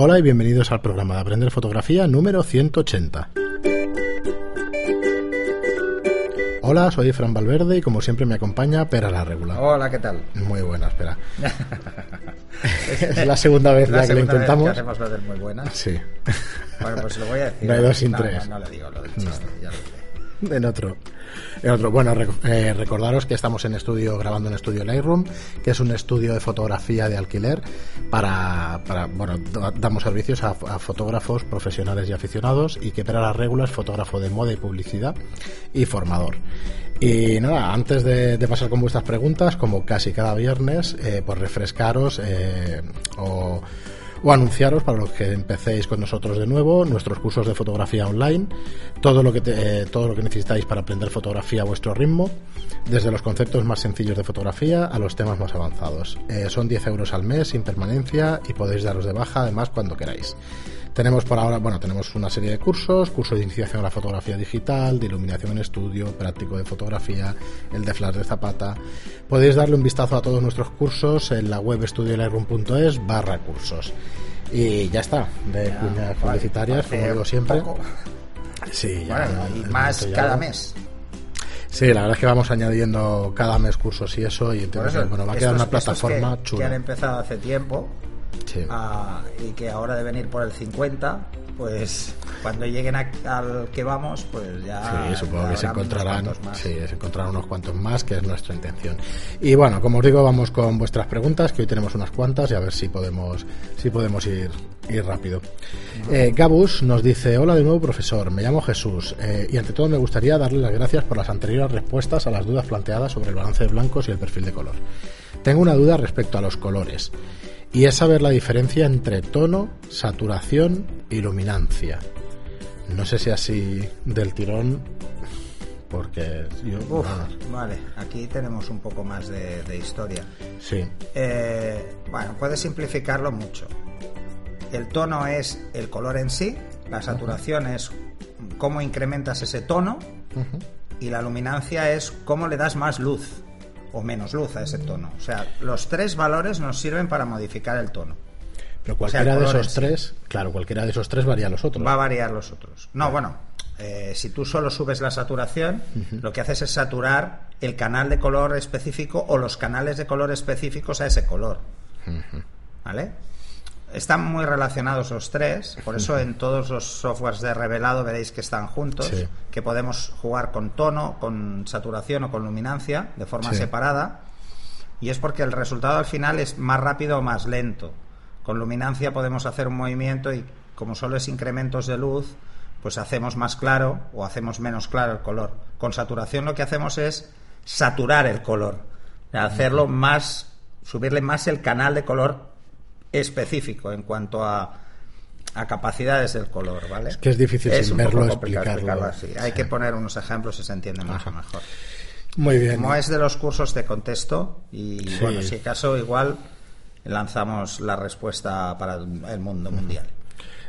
Hola y bienvenidos al programa de Aprender Fotografía número 180. Hola, soy Fran Valverde y como siempre me acompaña Pera la Regula. Hola, ¿qué tal? Muy buena, espera. es la segunda vez ya que lo intentamos. Vez que hacemos lo del muy buena. Sí. Bueno, pues lo voy a decir. No hay dos sin tres. No, no, lo digo, lo del chiste, ya lo diré. En otro. En otro. Bueno, eh, recordaros que estamos en estudio, grabando en estudio Lightroom, que es un estudio de fotografía de alquiler para, para bueno, da- damos servicios a, fotógrafos profesionales y aficionados y que para las reglas fotógrafo de moda y publicidad y formador. Y nada, antes de, de pasar con vuestras preguntas, como casi cada viernes, eh, pues refrescaros eh, o o anunciaros para los que empecéis con nosotros de nuevo nuestros cursos de fotografía online todo lo que eh, todo lo que necesitáis para aprender fotografía a vuestro ritmo desde los conceptos más sencillos de fotografía a los temas más avanzados. Eh, son 10 euros al mes sin permanencia y podéis daros de baja además cuando queráis tenemos por ahora, bueno, tenemos una serie de cursos, curso de iniciación a la fotografía digital, de iluminación en estudio, práctico de fotografía, el de flash de zapata. Podéis darle un vistazo a todos nuestros cursos en la web estudiolightroom.es barra cursos. Y ya está, de cuñas publicitarias, como digo siempre. poco. Sí, ya, Bueno, y más ya- cada mes. Sí, la verdad es que vamos añadiendo cada mes cursos y eso, y entonces, bueno, va a quedar una plataforma que, chula. que han empezado hace tiempo Sí. ah, y que ahora deben ir por el 50, pues cuando lleguen a- al que vamos, pues ya. Sí, supongo que se encontrarán, sí, se encontrarán unos cuantos más, que es nuestra intención. Y bueno, como os digo, vamos con vuestras preguntas, que hoy tenemos unas cuantas y a ver si podemos, si podemos ir, ir rápido. Eh, Gabus nos dice, hola de nuevo profesor, me llamo Jesús eh, y ante todo me gustaría darle las gracias por las anteriores respuestas a las dudas planteadas sobre el balance de blancos y el perfil de color. Tengo una duda respecto a los colores y es saber la diferencia entre tono, saturación y luminancia. No sé si así del tirón, porque yo. Uf, vale, aquí tenemos un poco más de, de historia. sí, Eh, bueno, puedes simplificarlo mucho. El tono es el color en sí, la saturación es cómo incrementas ese tono y la luminancia es cómo le das más luz o menos luz a ese tono. O sea, los tres valores nos sirven para modificar el tono. pero cualquiera de esos tres, claro, cualquiera de esos tres varía los otros. Va a variar los otros. No, bueno, eh, si tú solo subes la saturación, lo que haces es saturar el canal de color específico o los canales de color específicos a ese color. ¿Vale? Están muy relacionados los tres, por eso en todos los softwares de revelado veréis que están juntos, Sí. que podemos jugar con tono, con saturación o con luminancia de forma Sí. separada, y es porque el resultado al final es más rápido o más lento. Con luminancia podemos hacer un movimiento y como solo es incrementos de luz, pues hacemos más claro o hacemos menos claro el color. Con saturación lo que hacemos es saturar el color, hacerlo más, subirle más el canal de color específico en cuanto a, a capacidades del color, ¿vale? Es que es difícil sin verlo explicarlo. así. Hay que poner unos ejemplos y se entiende mucho Ajá. mejor. Muy bien. Como es de los cursos de contexto, y Sí. bueno, si acaso igual lanzamos la respuesta para el mundo mundial.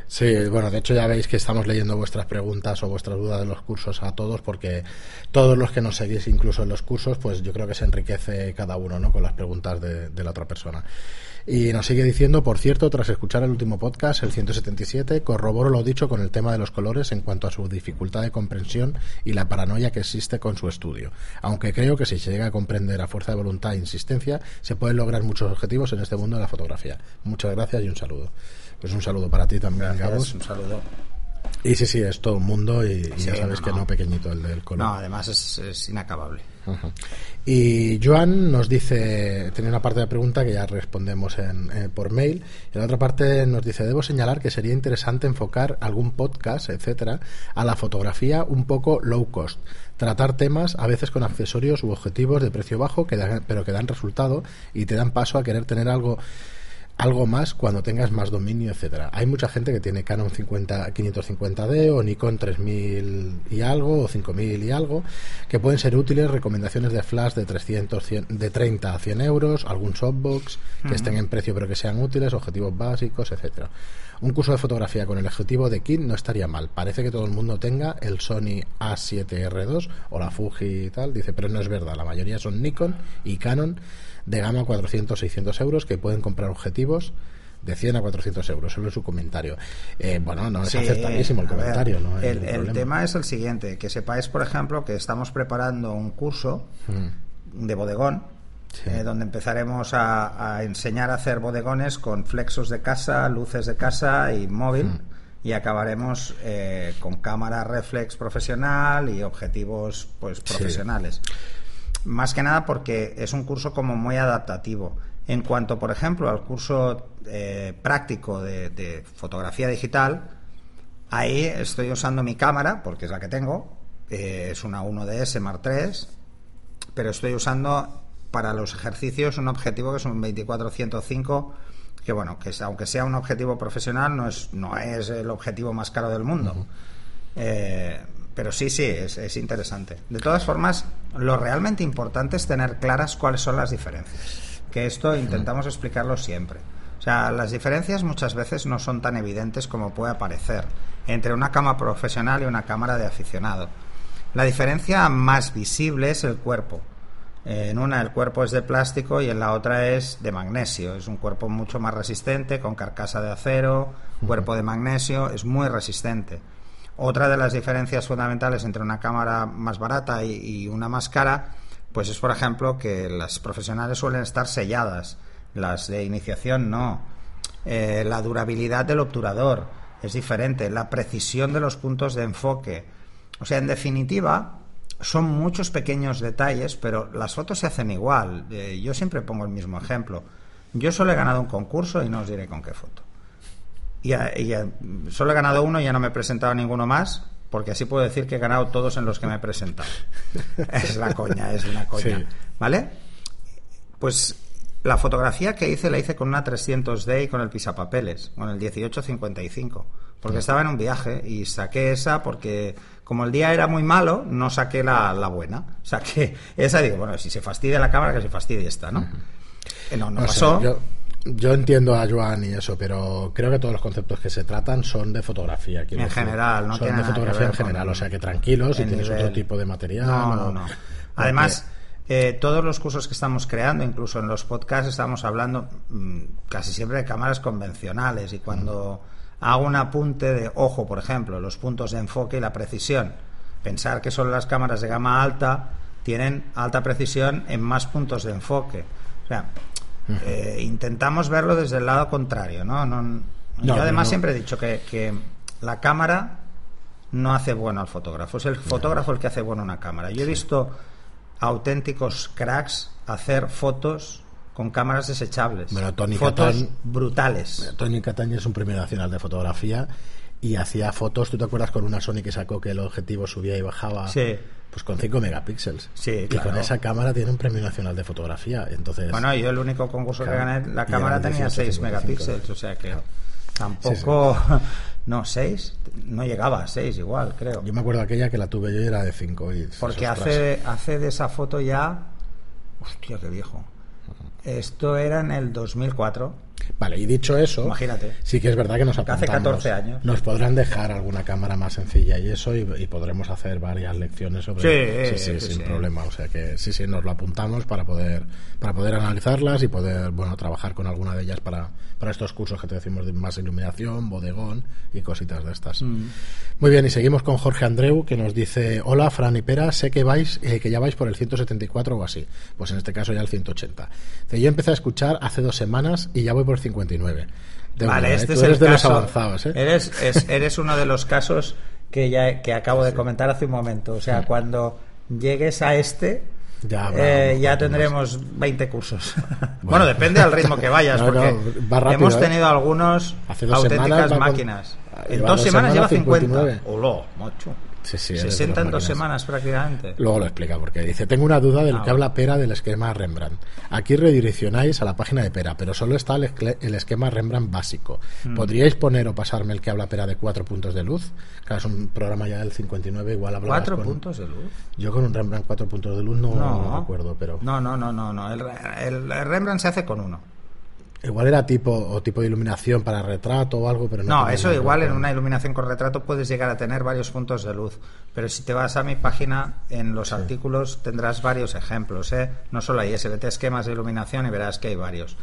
Sí, bueno, de hecho ya veis que estamos leyendo vuestras preguntas o vuestras dudas de los cursos a todos, porque todos los que nos seguís incluso en los cursos, pues yo creo que se enriquece cada uno, ¿no? Con las preguntas de, de la otra persona. Y nos sigue diciendo, por cierto, tras escuchar el último podcast, el 177, corroboro lo dicho con el tema de los colores en cuanto a su dificultad de comprensión y la paranoia que existe con su estudio. Aunque creo que si se llega a comprender a fuerza de voluntad e insistencia, se pueden lograr muchos objetivos en este mundo de la fotografía. Muchas gracias y un saludo. Pues un saludo para ti también, Gracias, Gabos. un saludo. Y sí, sí, es todo un mundo y, y ya sabes no, que no. no pequeñito el del color. No, además es, es inacabable. Y Joan nos dice, tiene una parte de la pregunta que ya respondemos en, eh, por mail, y la otra parte nos dice, debo señalar que sería interesante enfocar algún podcast, etcétera, a la fotografía un poco low cost, tratar temas a veces con accesorios u objetivos de precio bajo, que dan- pero que dan resultado y te dan paso a querer tener algo algo más cuando tengas más dominio, etcétera. Hay mucha gente que tiene Canon 50, 550D o Nikon 3000 y algo o 5000 y algo que pueden ser útiles, recomendaciones de flash de 300, 100 de 30 a 100 euros, algún softbox que estén en precio pero que sean útiles, objetivos básicos, etcétera. Un curso de fotografía con el objetivo de kit no estaría mal. Parece que todo el mundo tenga el Sony A7R2 o la Fuji y tal, dice, pero no es verdad. La mayoría son Nikon y Canon de gama 400-600 euros que pueden comprar objetivos de 100 a 400 euros, solo en su comentario. Eh, bueno, no es Sí, acertadísimo el ver, comentario, ¿no? el, tema es el siguiente, que sepáis, por ejemplo, que estamos preparando un curso Mm, de bodegón, Sí. eh, donde empezaremos a, a enseñar a hacer bodegones con flexos de casa, luces de casa y móvil. Mm. Y acabaremos eh, con cámara reflex profesional y objetivos pues Sí. profesionales. Más que nada porque es un curso como muy adaptativo. En cuanto, por ejemplo, al curso eh, práctico de, de fotografía digital, ahí estoy usando mi cámara, porque es la que tengo, eh, es una 1DS Mark III, pero estoy usando para los ejercicios un objetivo que es un 24-105 que bueno, que aunque sea un objetivo profesional no es, no es el objetivo más caro del mundo. Eh, pero sí, sí, es, es interesante. De todas formas, lo realmente importante es tener claras cuáles son las diferencias. Que esto intentamos explicarlo siempre. O sea, las diferencias muchas veces no son tan evidentes como puede parecer entre una cámara profesional y una cámara de aficionado. La diferencia más visible es el cuerpo. En una el cuerpo es de plástico y en la otra es de magnesio. Es un cuerpo mucho más resistente, con carcasa de acero, cuerpo de magnesio, es muy resistente. Otra de las diferencias fundamentales entre una cámara más barata y, y una más cara, pues es por ejemplo que las profesionales suelen estar selladas, las de iniciación no. Eh, la durabilidad del obturador es diferente, la precisión de los puntos de enfoque. O sea, en definitiva, son muchos pequeños detalles, pero las fotos se hacen igual. Eh, yo siempre pongo el mismo ejemplo. Yo solo he ganado un concurso y no os diré con qué foto. Y, a- y a- solo he ganado uno y ya no me he presentado a ninguno más, porque así puedo decir que he ganado todos en los que me he presentado. es la coña, es una coña. Sí. ¿Vale? Pues la fotografía que hice la hice con una 300D y con el pisapapeles, con el 1855, porque estaba en un viaje y saqué esa porque como el día era muy malo, no saqué la, la buena. Saqué esa y digo, bueno, si se fastidia la cámara, que se fastidie esta, ¿no? Eh, No, no No sé, pasó. yo, yo entiendo a Joan y eso, pero creo que todos los conceptos que se tratan son de fotografía. En decir. general, no Son tiene de que fotografía en general, o sea que tranquilos, si tienes nivel. otro tipo de material. No, o- no, no. Además, eh, todos los cursos que estamos creando, incluso en los podcasts, estamos hablando mm, casi siempre de cámaras convencionales. Y cuando hago un apunte de ojo, por ejemplo, los puntos de enfoque y la precisión, pensar que solo las cámaras de gama alta tienen alta precisión en más puntos de enfoque. O sea, eh, intentamos verlo desde el lado contrario, ¿no? No- No, yo además no. siempre he dicho que, que la cámara no hace bueno al fotógrafo, es el fotógrafo el que hace bueno una cámara. Yo he visto auténticos cracks hacer fotos con cámaras desechables. Bueno, Tony fotos Catán- brutales. Tony Cataña es un premio nacional de fotografía y hacía fotos, ¿tú te acuerdas con una Sony que sacó que el objetivo subía y bajaba? Sí. Pues con 5 megapíxeles. Sí, Y claro. con esa cámara tiene un premio nacional de fotografía. Entonces, Bueno, yo el único concurso Claro. que gané, la Y cámara tenía 6 18, megapíxeles, o sea que tampoco... No, 6, no llegaba a 6 igual, creo. yo me acuerdo aquella que la tuve yo y era de 5. Porque hace, hace de esa foto ya... Hostia, qué viejo. Esto era en el 2004. Vale, y dicho eso, Imagínate. sí que es verdad que nos Hace apuntamos. 14 años. Nos podrán dejar alguna cámara más sencilla y eso, y, y podremos hacer varias lecciones sobre. Sí, sí, sin sí. problema. O sea que sí, sí, nos lo apuntamos para poder para poder analizarlas y poder, bueno, trabajar con alguna de ellas para, para estos cursos que te decimos de más iluminación, bodegón y cositas de estas. Mm. Muy bien, y seguimos con Jorge Andreu que nos dice: Hola, Fran y Pera, sé que vais, eh, que ya vais por el 174 o así. Pues en este caso ya el 180. Dice, yo empecé a escuchar hace dos semanas y ya voy por 59. De Vale, ¿eh? este es el de caso. los avanzados, ¿eh? Eres, es- eres uno de los casos que ya que acabo de comentar hace un momento. O sea, cuando llegues a este, Ya eh, ya tendremos 20 cursos. bueno, depende al ritmo que vayas, No, porque rápido, hemos tenido algunos auténticas semanas va con- máquinas. En dos dos semanas lleva semanas, 50. 59. Oló, mocho. Sí, sí, de 60 en dos semanas prácticamente. Luego lo explica, porque dice, tengo una duda del Ah, que habla Pera del esquema Rembrandt. Aquí redireccionáis a la página de Pera, pero solo está el, esquema Rembrandt básico. Mm. ¿Podríais poner o pasarme el que habla Pera de cuatro puntos de luz? Claro, es un programa ya del 59, igual hablabas ¿Cuatro con- puntos de luz? Yo con un Rembrandt cuatro puntos de luz no, no recuerdo, pero No, no, no, no. no. El, el Rembrandt se hace con uno. Igual era tipo o tipo de iluminación para retrato o algo, pero no. No, eso nada igual en una iluminación con retrato puedes llegar a tener varios puntos de luz. Pero si te vas a mi página, en los artículos tendrás varios ejemplos. ¿eh? No solo hay SBT esquemas de iluminación y verás que hay varios.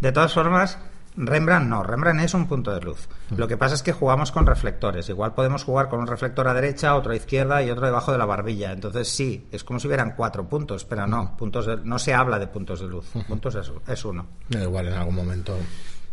De todas formas, Rembrandt no, Rembrandt es un punto de luz. Lo que pasa es que jugamos con reflectores. Igual podemos jugar con un reflector a derecha, otro a izquierda y otro debajo de la barbilla. Entonces sí, es como si hubieran cuatro puntos, pero no, puntos de- no se habla de puntos de luz. Puntos es, es uno. Igual en algún momento,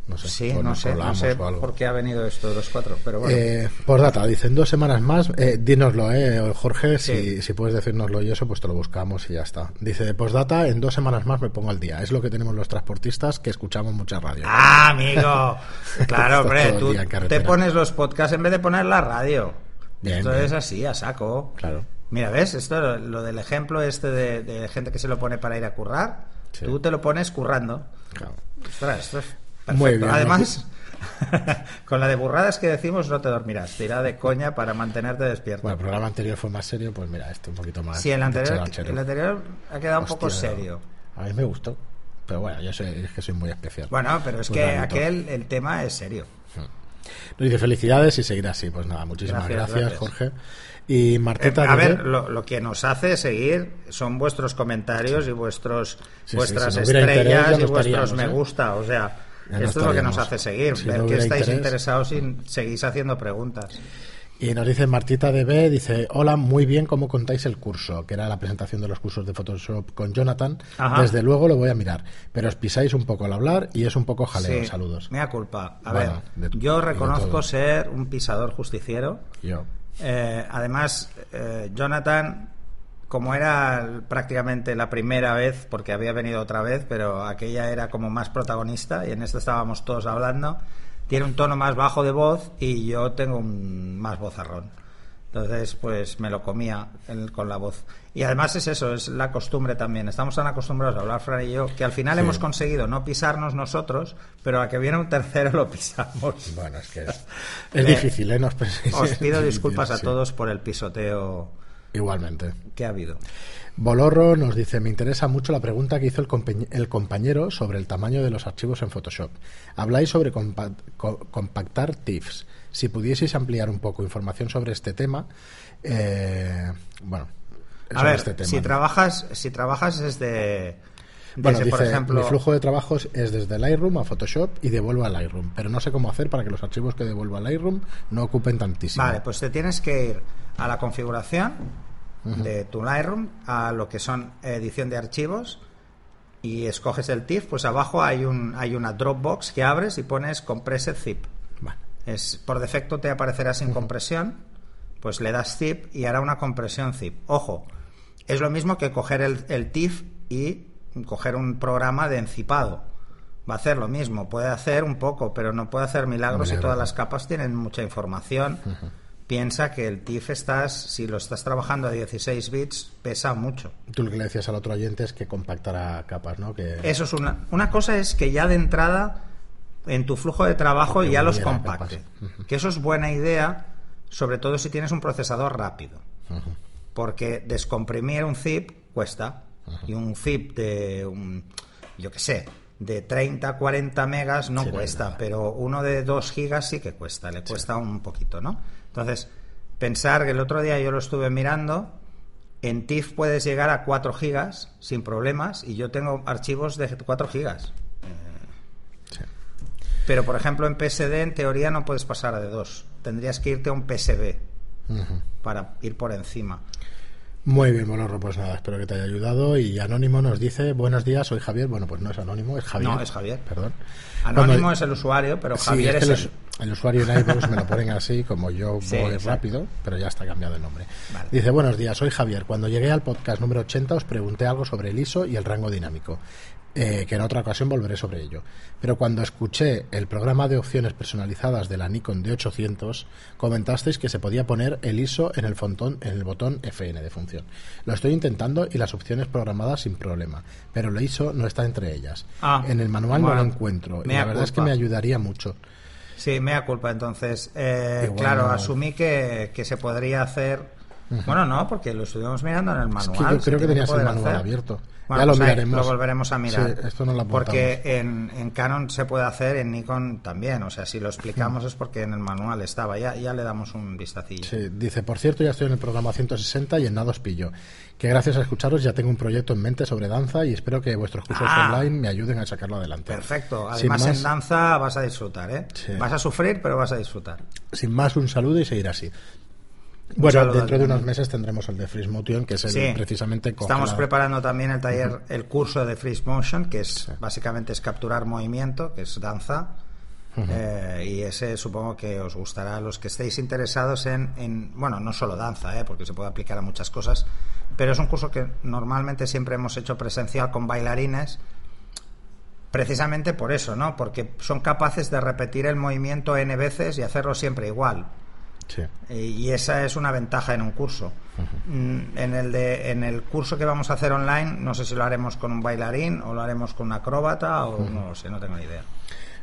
no sé, Sí, no sé, no sé por qué ha venido esto de los cuatro, pero bueno. Eh, postdata, dicen dos semanas más. Eh, dínoslo, eh, Jorge, si, Sí. si puedes decírnoslo y eso, pues te lo buscamos y ya está. Dice, postdata, en dos semanas más me pongo al día. Es lo que tenemos los transportistas que escuchamos mucha radio. Ah, amigo. Claro, hombre, tú te pones los podcasts en vez de poner la radio. Bien, Esto bien. es así, a saco. Claro. Mira, ¿ves? Esto, lo, lo del ejemplo este de, de gente que se lo pone para ir a currar, Sí. tú te lo pones currando. Claro. Ostras, esto es Muy perfecto. bien, Además, con la de burradas que decimos no te dormirás. Te irá de coña para mantenerte despierto. Bueno, el programa anterior fue más serio, pues mira, este un poquito más. sí, el anterior, el anterior ha quedado un poco serio. A mí me gustó. Pero bueno, yo soy, es que soy muy especial. Bueno, pero es Muy que rarito. aquel, el tema es serio. Nos dice felicidades y seguir así. Pues nada, muchísimas Gracias, gracias, gracias. Jorge. Y Eh, Marteta. a dice- ver, lo, lo que nos hace seguir son vuestros comentarios y vuestros Sí, vuestras sí, si no hubiera interés, estrellas y vuestros me ¿eh? gusta. O sea, Ya no esto es lo que nos hace seguir. Si ver no que estáis interés. interesados y seguís haciendo preguntas. Y nos dice Martita DB, dice, hola, muy bien cómo contáis el curso, que era la presentación de los cursos de Photoshop con Jonathan. Ajá. Desde luego lo voy a mirar, pero os pisáis un poco al hablar y es un poco jaleo. Sí, Saludos. Mea culpa. A Bueno, ver, de- yo reconozco ser un pisador justiciero. Yo. Eh, además, eh, Jonathan, como era prácticamente la primera vez, porque había venido otra vez, pero aquella era como más protagonista y en esta estábamos todos hablando, tiene un tono más bajo de voz y yo tengo un más vozarrón. Entonces, pues me lo comía el- con la voz. Y además es eso, es la costumbre también. Estamos tan acostumbrados a hablar, Fran y yo, que al final Sí. hemos conseguido no pisarnos nosotros, pero a que viene un tercero lo pisamos. Bueno, es que es, difícil, ¿eh? No os Os pido disculpas a todos por el pisoteo Igualmente. que ha habido. Bolorro nos dice, me interesa mucho la pregunta que hizo el, el compañero sobre el tamaño de los archivos en Photoshop. Habláis sobre compa- co- compactar TIFFs. Si pudieseis ampliar un poco información sobre este tema, eh, bueno, A sobre ver, este tema. si trabajas, si trabajas desde, Bueno, dice, por ejemplo, mi flujo de trabajos es desde Lightroom a Photoshop y devuelvo a Lightroom, pero no sé cómo hacer para que los archivos que devuelvo a Lightroom no ocupen tantísimo. vale, pues te tienes que ir a la configuración de tu Lightroom, a lo que son edición de archivos y escoges el TIFF, pues abajo hay un hay una Dropbox que abres y pones Compressed Zip. Vale. Es, por defecto te aparecerá sin compresión, pues le das zip y hará una compresión zip. Ojo, es lo mismo que coger el, el TIFF y coger un programa de encipado. Va a hacer lo mismo, puede hacer un poco, pero no puede hacer milagros Milagro. todas las capas tienen mucha información. Piensa que el TIFF estás, si lo estás trabajando a 16 bits, pesa mucho. Tú lo que le decías al otro oyente es que compactara capas, ¿no? Que Eso es una. Una cosa es que ya de entrada en tu flujo de trabajo Que ya los compacte. capas. Que eso es buena idea, sobre todo si tienes un procesador rápido. Porque descomprimir un zip cuesta. Y un zip de, un, yo qué sé, de 30, 40 megas no Sí, cuesta, pero uno de 2 gigas sí que cuesta, le cuesta un poquito, ¿no? Entonces, pensar que el otro día yo lo estuve mirando, en TIFF puedes llegar a 4 gigas sin problemas y yo tengo archivos de 4 gigas. Sí. Pero, por ejemplo, en PSD en teoría no puedes pasar de 2. Tendrías que irte a un PSB para ir por encima. Muy bien, Bolorro, pues nada, espero que te haya ayudado. Y Anónimo nos dice, buenos días, soy Javier. Bueno, pues no es Anónimo, es Javier. No, es Javier. Perdón. Anónimo Cuando- es el usuario, pero Javier es es, que el... el usuario en iVoox me lo ponen así, como yo Sí, voy exacto. rápido, pero ya está cambiado el nombre. Vale. Dice, buenos días, soy Javier. Cuando llegué al podcast número 80 os pregunté algo sobre el ISO y el rango dinámico, eh, que en otra ocasión volveré sobre ello. Pero cuando escuché el programa de opciones personalizadas de la Nikon D800, comentasteis que se podía poner el ISO en el, fontón, en el botón FN de función. Lo estoy intentando y las opciones programadas sin problema, pero el ISO no está entre ellas. Ah, en el manual bueno, no lo encuentro y la verdad es que me ayudaría mucho. Sí, mea culpa. Entonces, eh, claro, asumí que, que se podría hacer Bueno, no, porque lo estuvimos mirando en el manual. Es que yo creo que tenías el manual abierto. ya lo pues miraremos. Lo volveremos a mirar. Sí, esto no lo porque en, en, Canon se puede hacer, en Nikon también. O sea, si lo explicamos es porque en el manual estaba. Ya, ya le damos un vistacillo. Sí, dice, por cierto, ya estoy en el programa 160 y en nada os pillo. Que gracias a escucharos ya tengo un proyecto en mente sobre danza y espero que vuestros cursos Ah. online me ayuden a sacarlo adelante. Perfecto. Además, más- en danza vas a disfrutar, ¿eh? Sí. Vas a sufrir, pero vas a disfrutar. Sin más, un saludo y seguir así. Bueno, dentro de unos meses tendremos el de Freeze Motion, que es el Sí. precisamente Estamos la- preparando también el taller, el curso de Freeze Motion, que es básicamente es capturar movimiento, que es danza. Eh, y ese supongo que os gustará a los que estéis interesados en, en- bueno, no solo danza, eh, porque se puede aplicar a muchas cosas, pero es un curso que normalmente siempre hemos hecho presencial con bailarines, precisamente por eso, ¿no? Porque son capaces de repetir el movimiento n veces y hacerlo siempre igual. Sí. Y esa es una ventaja en un curso. Mm, En el, de, en el curso que vamos a hacer online, no sé si lo haremos con un bailarín o lo haremos con un acróbata o no lo sé, no tengo ni idea.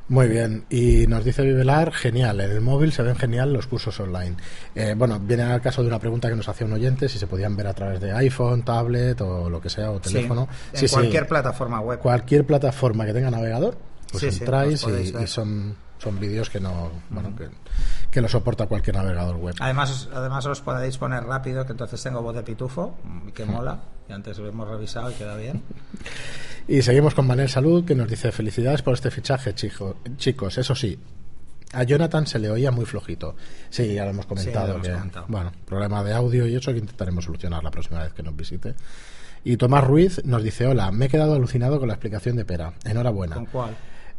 Muy bien, y nos dice Vivelar, genial, en el móvil se ven genial los cursos online. Eh, bueno, viene al caso de una pregunta que nos hacía un oyente, si se podían ver a través de iPhone, tablet o lo que sea, o teléfono. Sí, en sí, cualquier plataforma web. cualquier plataforma que tenga navegador, pues entráis y son, son vídeos que no, bueno, que, que lo soporta cualquier navegador web. Además, además os podéis poner rápido, que entonces tengo voz de pitufo, que mola, y antes lo hemos revisado y queda bien. Y seguimos con Manel Salud, que nos dice felicidades por este fichaje, chico, chicos. Eso sí, a Jonathan se le oía muy flojito. Sí, ya lo hemos comentado. Sí, lo hemos que, comentado. Bueno, problema de audio y eso que intentaremos solucionar la próxima vez que nos visite. Y Tomás Ruiz nos dice, hola, me he quedado alucinado con la explicación de Pera. Enhorabuena. ¿Con cuál?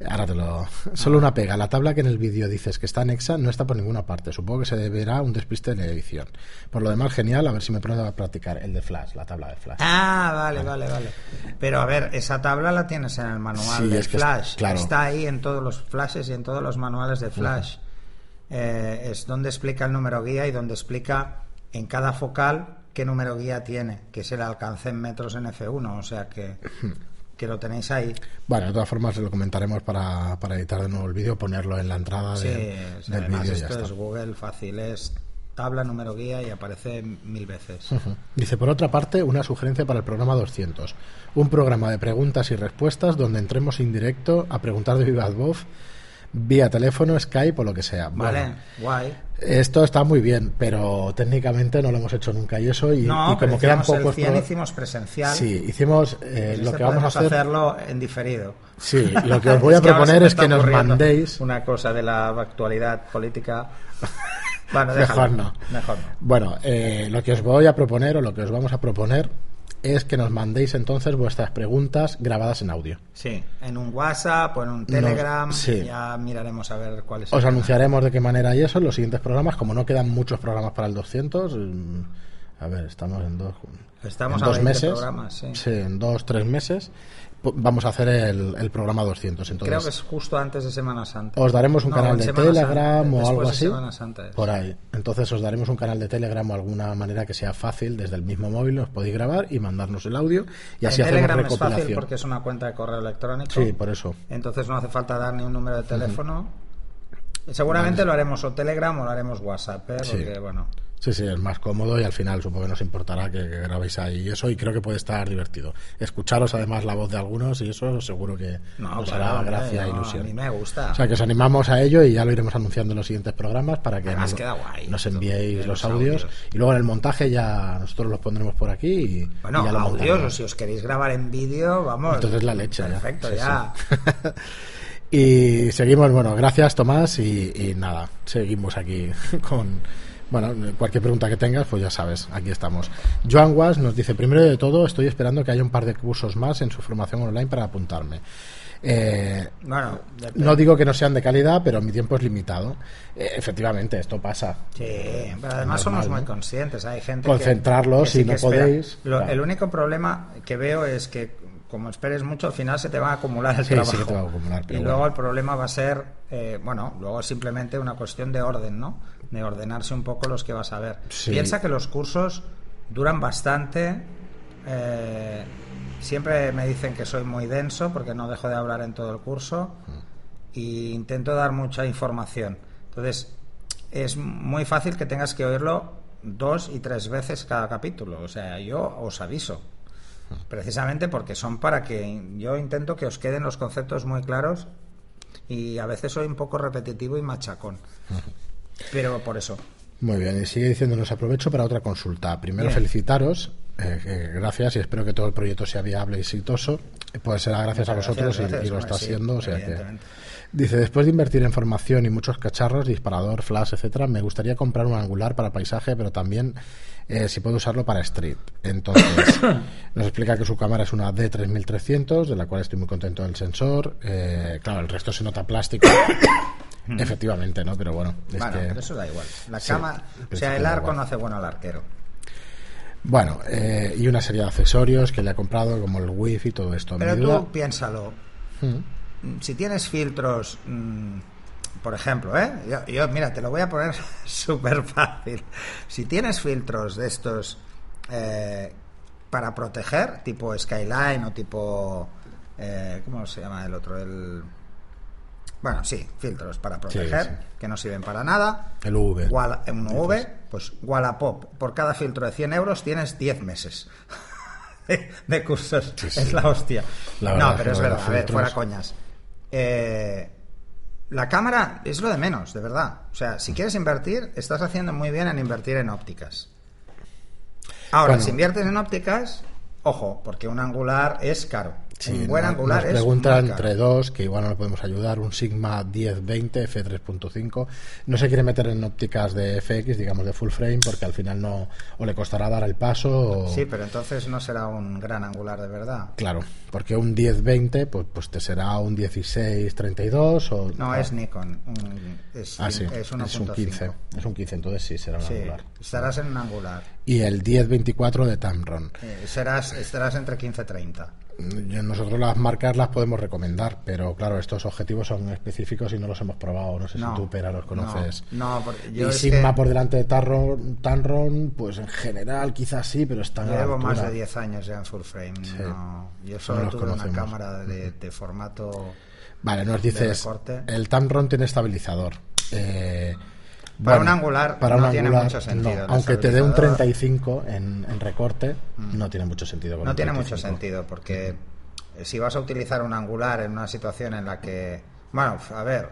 Ahora te lo... Solo una pega. La tabla que en el vídeo dices que está anexa no está por ninguna parte. Supongo que se deberá a un despiste de edición. Por lo demás, genial. A ver si me pongo a practicar el de Flash, la tabla de Flash. Ah, vale, vale, vale. Pero a ver, esa tabla la tienes en el manual Sí, de es que es- Flash. claro. Está ahí en todos los flashes y en todos los manuales de Flash. Eh, es donde explica el número guía y donde explica en cada focal qué número guía tiene, que es el alcance en metros en F1. O sea que, que lo tenéis ahí. Bueno, de todas formas lo comentaremos para, para editar de nuevo el vídeo, ponerlo en la entrada Sí, de- sea, del vídeo ya esto está. es Google fácil, es tabla, número guía y aparece mil veces. Ujú. Dice, por otra parte, una sugerencia para el programa 200. Un programa de preguntas y respuestas donde entremos en directo a preguntar de viva voz vía teléfono, Skype o lo que sea. Vale, Bueno, guay. esto está muy bien, pero técnicamente no lo hemos hecho nunca y eso y, No, y como quedan el pocos 100 pro- hicimos presencial. Sí, hicimos eh, En lo este que vamos a hacer. hacerlo en diferido. Sí, lo que os voy a proponer es que nos mandéis. una cosa de la actualidad política. bueno, Mejor déjalo. no. Mejor no. Bueno, eh, lo que os voy a proponer o lo que os vamos a proponer es que nos mandéis entonces vuestras preguntas grabadas en audio. Sí, en un WhatsApp o en un Telegram. sí. Ya miraremos a ver cuál es. Os anunciaremos de qué manera y eso en los siguientes programas. Como no quedan muchos programas para el 200, mm, a ver, estamos en dos, Estamos en a dos 20 meses. programas, sí. en dos, tres meses. Vamos a hacer el, el programa 200. Entonces, Creo que es justo antes de Semana Santa. os daremos un No, canal de Semana Santa, Telegram o algo de así. Semana Santa es. Por ahí. Entonces os daremos un canal de Telegram o alguna manera que sea fácil desde el mismo móvil. Os podéis grabar y mandarnos el audio y así hacemos Telegram es fácil porque es una cuenta de correo electrónico. Sí, por eso. Entonces no hace falta dar ni un número de teléfono. Seguramente lo haremos o Telegram o lo haremos WhatsApp, ¿eh? Sí. porque bueno. Sí, sí, es más cómodo y al final supongo que nos importará que, que grabéis ahí y eso y creo que puede estar divertido. Escucharos además la voz de algunos y eso seguro que No, nos claro, hará gracia e no, ilusión. A mí me gusta. O sea, que os animamos a ello y ya lo iremos anunciando en los siguientes programas para que nos, guay nos enviéis los, los audios. audios. y luego en el montaje ya nosotros los pondremos por aquí y, bueno, y ya audios, o si os queréis grabar en vídeo, vamos. Entonces la leche ya. Perfecto, Sí, ya. sí. y seguimos, bueno, gracias Tomás y, y nada, seguimos aquí con... Bueno, cualquier pregunta que tengas, pues ya sabes, aquí estamos. Joan Was nos dice, primero de todo, estoy esperando que haya un par de cursos más en su formación online para apuntarme. Eh, Bueno, no digo que no sean de calidad, pero mi tiempo es limitado. Eh, efectivamente, esto pasa. Sí, pero además somos muy ¿no? conscientes. Hay gente Concentrarlos, que, que sí si no espera. podéis, Lo- claro. El único problema que veo es que como esperes mucho, al final se te va a acumular el Sí, sí trabajo. que te va a acumular, y bueno. luego el problema va a ser, eh, bueno, luego es simplemente una cuestión de orden, ¿no? De ordenarse un poco los que vas a ver. Sí. Piensa que los cursos duran bastante. eh, siempre me dicen que soy muy denso porque no dejo de hablar en todo el curso y intento dar mucha información. Entonces, es muy fácil que tengas que oírlo dos y tres veces cada capítulo. O sea, yo os aviso. Precisamente porque son para que yo intento que os queden los conceptos muy claros y a veces soy un poco repetitivo y machacón. Pero por eso. Muy bien, y sigue diciéndonos aprovecho para otra consulta. Primero felicitaros, eh, eh, gracias y espero que todo el proyecto sea viable y exitoso. Pues será gracias a vosotros y, lo está haciendo. O sea que, dice, después de invertir en formación y muchos cacharros, disparador, flash, etcétera, me gustaría comprar un angular para paisaje, pero también eh, si puedo usarlo para street. Entonces, nos explica que su cámara es una D3300, de la cual estoy muy contento del sensor. claro, el resto se nota plástico. Efectivamente, ¿no? Pero bueno. Es que... eso da igual. La cama, o sea, el arco no hace bueno al arquero. Bueno, eh, y una serie de accesorios que le ha comprado, como el wifi y todo esto. Pero tú piénsalo. Hmm. Si tienes filtros, mm, por ejemplo, ¿eh? Yo, mira, te lo voy a poner súper fácil. Si tienes filtros de estos eh, para proteger, tipo Skyline o tipo... Eh, ¿Cómo se llama el otro? El bueno, sí, filtros para proteger, que no sirven para nada. El UV. un UV, pues Wallapop. Por cada filtro de 100 euros tienes 10 meses de cursos. es la hostia. no, pero es verdad, a ver, fuera coñas. Eh, la cámara es lo de menos, de verdad. O sea, si quieres invertir, estás haciendo muy bien en invertir en ópticas. Ahora, si inviertes en ópticas, ojo, porque un angular es caro. Sí, un buen angular nos preguntan entre dos, que igual no le podemos ayudar, un Sigma 1020 f3.5. No se quiere meter en ópticas de FX, digamos de full frame, porque al final no o le costará dar el paso. Sí, pero entonces no será un gran angular de verdad. Claro, porque un 1020 pues, pues te será un 1632 o... No, es Nikon. es, ah, sí, es, un 15. Es un 15, entonces sí, será un angular. Estarás en un angular. Y el 1024 de Tamron. Eh, serás, estarás entre 15 y 30. Nosotros las marcas las podemos recomendar, pero claro, estos objetivos son específicos y no los hemos probado. No sé si tú, Pera, los conoces. No, y Sigma por delante de Tarron, Tanron, pues en general quizás sí, pero están Llevo más de 10 años ya en full frame. yo solo tuve una cámara de, formato. Vale, nos dices. El Tamron tiene estabilizador. Eh, para un angular para no tiene mucho sentido. aunque te dé un 35 en, en recorte, mm. no tiene mucho sentido. no tiene mucho sentido, porque si vas a utilizar un angular en una situación en la que, bueno, a ver,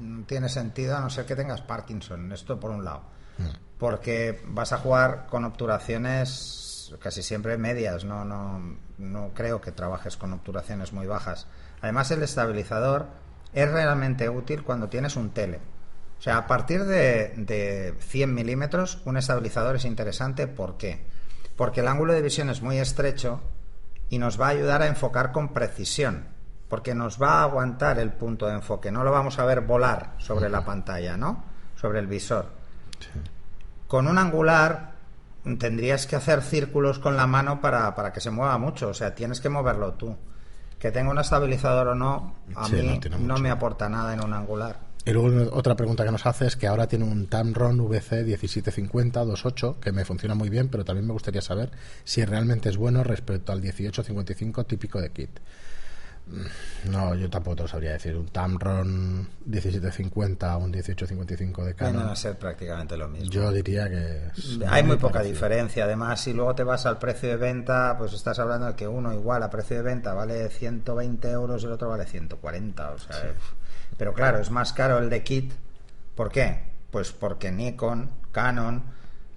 no tiene sentido a no ser que tengas Parkinson, esto por un lado. Mm. Porque vas a jugar con obturaciones casi siempre medias, no, no, no creo que trabajes con obturaciones muy bajas. Además, el estabilizador es realmente útil cuando tienes un tele o sea, a partir de, 100 milímetros, un estabilizador es interesante. ¿Por qué? Porque el ángulo de visión es muy estrecho y nos va a ayudar a enfocar con precisión. Porque nos va a aguantar el punto de enfoque. No lo vamos a ver volar sobre la pantalla, ¿no? Sobre el visor. Con un angular tendrías que hacer círculos con la mano para, que se mueva mucho. O sea, tienes que moverlo tú. Que tenga un estabilizador o no, a mí no me aporta nada en un angular. Y luego otra pregunta que nos hace es que ahora tiene un Tamron VC 1750-28 que me funciona muy bien, pero también me gustaría saber si realmente es bueno respecto al 1855 típico de kit. No, yo tampoco te lo sabría decir. Un Tamron 1750 o un 1855 de Canon. Van a ser prácticamente lo mismo. Yo diría que. Hay muy poca diferencia. Además, si luego te vas al precio de venta, pues estás hablando de que uno igual a precio de venta vale 120 euros y el otro vale 140. O sea, pero claro, es más caro el de kit. ¿Por qué? Pues porque Nikon, Canon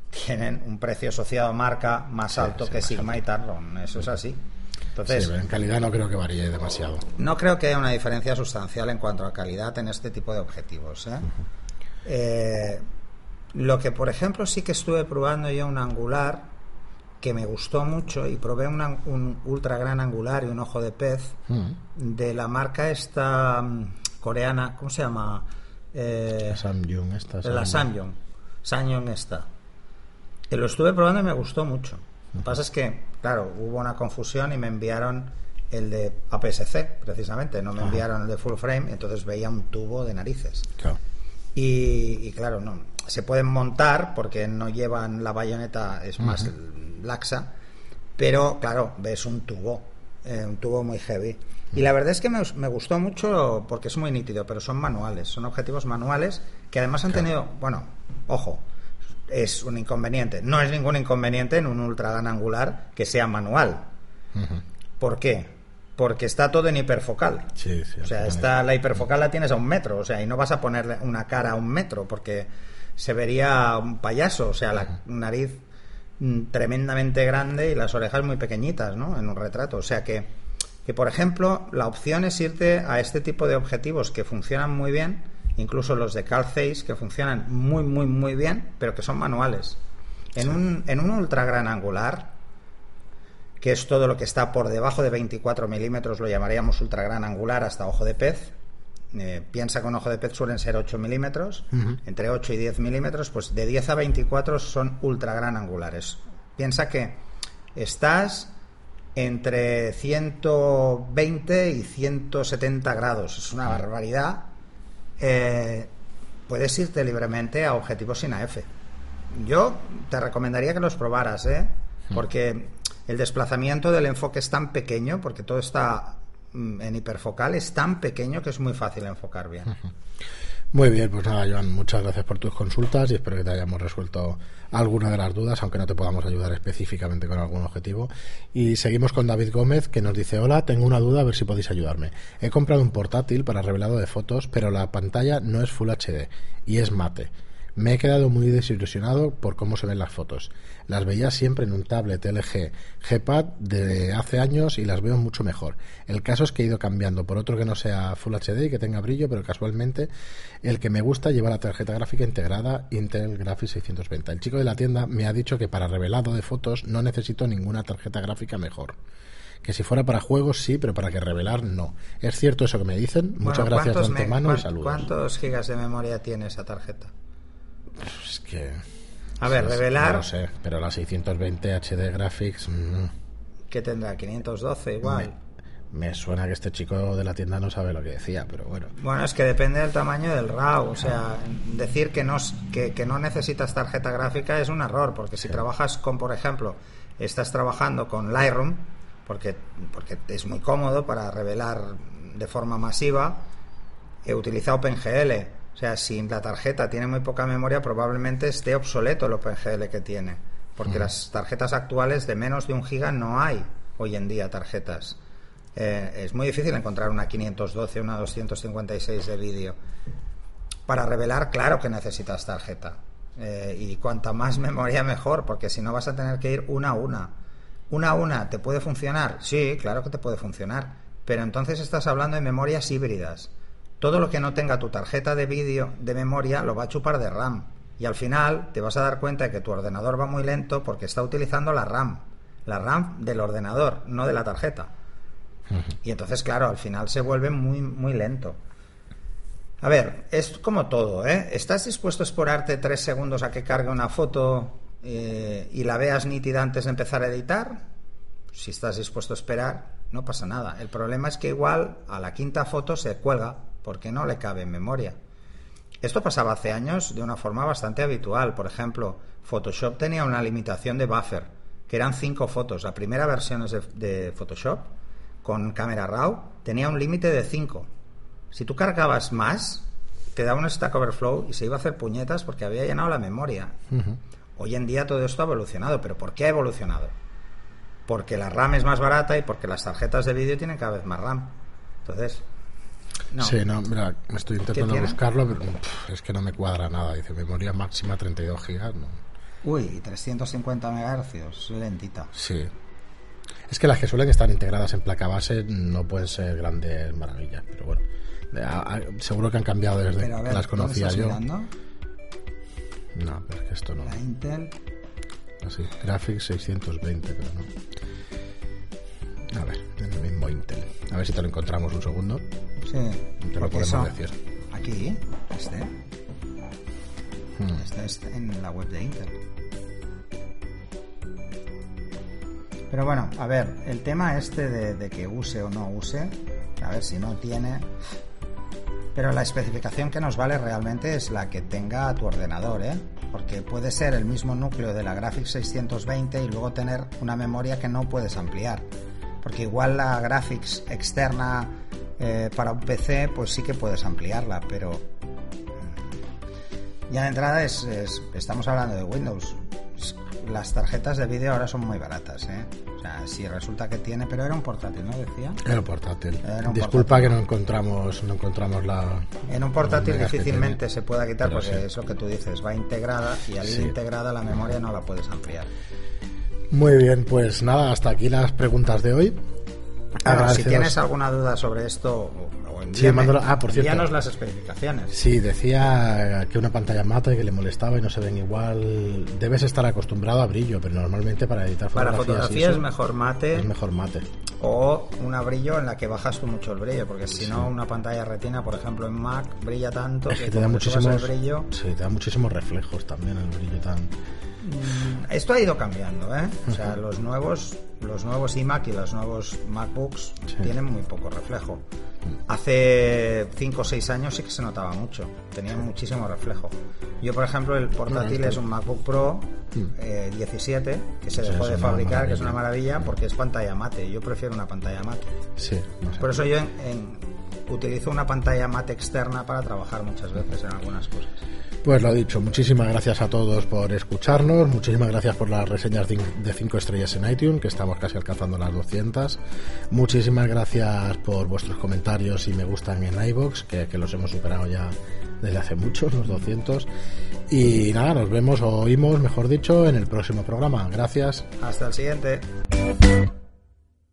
tienen un precio asociado a marca más alto que Sigma y Tamron. Eso es así. Entonces, en calidad no creo que varíe demasiado. No creo que haya una diferencia sustancial en cuanto a calidad en este tipo de objetivos. ¿eh? Eh, lo que, por ejemplo, sí que estuve probando yo un angular que me gustó mucho y probé un ultra gran angular y un ojo de pez de la marca esta mm, coreana, ¿cómo se llama? Eh, Samyung esta. La Samyung. Samyung esta. Que lo estuve probando y me gustó mucho. Lo que pasa es que, claro, hubo una confusión y me enviaron el de APS-C, precisamente, no me enviaron el de full frame, entonces veía un tubo de narices. Y, claro, no se pueden montar porque no llevan la bayoneta, es más laxa, pero claro, ves un tubo, eh, un tubo muy heavy. Y la verdad es que me, gustó mucho porque es muy nítido, pero son manuales, son objetivos manuales que además han tenido, bueno, ojo, es un inconveniente. No es ningún inconveniente en un ultra gran angular que sea manual. ¿Por qué? Porque está todo en hiperfocal. Sí, sí, o sea, está, la hiperfocal la tienes a un metro, o sea, y no vas a ponerle una cara a un metro porque se vería un payaso, o sea, la nariz mm, tremendamente grande y las orejas muy pequeñitas, ¿no? En un retrato. O sea que, que, por ejemplo, la opción es irte a este tipo de objetivos que funcionan muy bien, incluso los de Carl Zeiss, que funcionan muy, muy, muy bien, pero que son manuales. En, un, en un ultra gran angular, que es todo lo que está por debajo de 24 milímetros, lo llamaríamos ultra gran angular hasta ojo de pez. Eh, piensa que un ojo de pez suelen ser 8 milímetros, entre 8 y 10 milímetros, pues de 10 a 24 son ultra gran angulares. Piensa que estás entre 120 y 170 grados, es una barbaridad. Eh, puedes irte libremente a objetivos sin AF. Yo te recomendaría que los probaras, ¿eh? porque el desplazamiento del enfoque es tan pequeño, porque todo está mm, en hiperfocal, es tan pequeño que es muy fácil enfocar bien. Muy bien, pues nada, Joan, muchas gracias por tus consultas y espero que te hayamos resuelto alguna de las dudas, aunque no te podamos ayudar específicamente con algún objetivo. Y seguimos con David Gómez, que nos dice, hola, tengo una duda, a ver si podéis ayudarme. He comprado un portátil para revelado de fotos, pero la pantalla no es Full HD y es mate. Me he quedado muy desilusionado por cómo se ven las fotos. Las veía siempre en un tablet LG Gpad de hace años y las veo mucho mejor. El caso es que he ido cambiando por otro que no sea Full HD y que tenga brillo, pero casualmente el que me gusta lleva la tarjeta gráfica integrada Intel Graphics 620. El chico de la tienda me ha dicho que para revelado de fotos no necesito ninguna tarjeta gráfica mejor que si fuera para juegos sí, pero para que revelar no. ¿Es cierto eso que me dicen? Muchas gracias de ¿cuántos me- antemano y saludos. ¿Cuántos gigas de memoria tiene esa tarjeta? Es que... A ver, es- revelar, No sé, pero la 620 HD Graphics... mm, ¿qué tendrá? 512 igual. me, me suena que este chico de la tienda no sabe lo que decía, pero bueno. Bueno, es que depende del tamaño del RAW. O sea, decir que no, que no necesitas tarjeta gráfica es un error, porque si trabajas con, por ejemplo, estás trabajando con Lightroom, porque, porque es muy cómodo para revelar de forma masiva, he utilizado OpenGL. O sea, si la tarjeta tiene muy poca memoria, probablemente esté obsoleto el OpenGL que tiene. Porque las tarjetas actuales de menos de un giga no hay hoy en día tarjetas. Eh, es muy difícil encontrar una 512, una 256 de vídeo. Para revelar, claro que necesitas tarjeta. Eh, y cuanta más memoria mejor, porque si no vas a tener que ir una a una. Una a una, ¿te puede funcionar? Sí, claro que te puede funcionar. Pero entonces estás hablando de memorias híbridas. Todo lo que no tenga tu tarjeta de vídeo de memoria lo va a chupar de RAM. Y al final te vas a dar cuenta de que tu ordenador va muy lento porque está utilizando la RAM. La RAM del ordenador, no de la tarjeta. Y entonces, claro, al final se vuelve muy, muy lento. A ver, es como todo, ¿eh? ¿Estás dispuesto a explorarte tres segundos a que cargue una foto eh, y la veas nítida antes de empezar a editar? Si estás dispuesto a esperar, no pasa nada. El problema es que igual a la quinta foto se cuelga porque no le cabe en memoria. Esto pasaba hace años de una forma bastante habitual. Por ejemplo, Photoshop tenía una limitación de buffer, que eran cinco fotos. La primera versión de, de Photoshop, con cámara RAW, tenía un límite de 5. Si tú cargabas más, te daba un stack overflow y se iba a hacer puñetas porque había llenado la memoria. Hoy en día todo esto ha evolucionado, pero ¿por qué ha evolucionado? Porque la RAM es más barata y porque las tarjetas de vídeo tienen cada vez más RAM. Entonces, no. Sí, no, mira, me estoy intentando buscarlo, pero pff, es que no me cuadra nada. Dice memoria máxima 32 gigas. No. Uy, 350 MHz, lentita. Sí. Es que las que suelen estar integradas en placa base no pueden ser grandes maravillas, pero bueno. A- a- seguro que han cambiado desde Pero a ver, que las ¿dónde conocía yo. mirando? No, pero es que esto no. La Intel. Así, Graphics 620, pero no. A ver, en el mismo Intel. A ver si te lo encontramos un segundo. Sí, Te lo podemos eso- decir. Aquí, este. Hmm. Este es en la web de Intel. Pero bueno, a ver, el tema este de, de que use o no use, a ver si no tiene. Pero la especificación que nos vale realmente es la que tenga tu ordenador, ¿eh? Porque puede ser el mismo núcleo de la Graphics 620 y luego tener una memoria que no puedes ampliar. Porque igual la Graphics externa eh, para un PC, pues sí que puedes ampliarla, pero Ya de entrada es, es- estamos hablando de Windows. Las tarjetas de vídeo ahora son muy baratas, ¿eh? O sea, si resulta que tiene, pero era un portátil, ¿no? Decía. Era un portátil. Era un Disculpa portátil. que no encontramos, no encontramos la. En un portátil difícilmente se pueda quitar Pero porque sí. es lo que tú dices, va integrada y al ir Sí. integrada la memoria no la puedes ampliar. Muy bien, pues nada, hasta aquí las preguntas de hoy. Claro, si tienes alguna duda sobre esto, Sí, mándalo- ah, por cierto. envíanos las especificaciones. Sí, decía que una pantalla mata y que le molestaba y no se ven igual. Debes estar acostumbrado a brillo, pero normalmente para editar Para fotografías y fotografía es mejor mate es mejor mate. o una brillo en la que bajas mucho el brillo, porque si no una pantalla retina, por ejemplo en Mac, brilla tanto Es que, que te da muchísimos, brillo. sí, te da muchísimos reflejos también el brillo tan. Esto ha ido cambiando, ¿eh? O sea, los nuevos, los nuevos iMac y los nuevos MacBooks Sí. tienen muy poco reflejo. Hace 5 o 6 años sí que se notaba mucho, tenían muchísimo reflejo. Yo, por ejemplo, el portátil es un MacBook Pro eh, 17 que se dejó de fabricar, que es una maravilla. maravilla porque es pantalla mate. Yo prefiero una pantalla mate. Sí, no sé. Por eso yo en- en- utilizo una pantalla mate externa para trabajar muchas veces en algunas cosas. Pues lo dicho, muchísimas gracias a todos por escucharnos, muchísimas gracias por las reseñas de 5 estrellas en iTunes, que estamos casi alcanzando las 200. Muchísimas gracias por vuestros comentarios y me gustan en iBox, que, los hemos superado ya desde hace mucho, los 200. Y nada, nos vemos o oímos, mejor dicho, en el próximo programa. Gracias. Hasta el siguiente.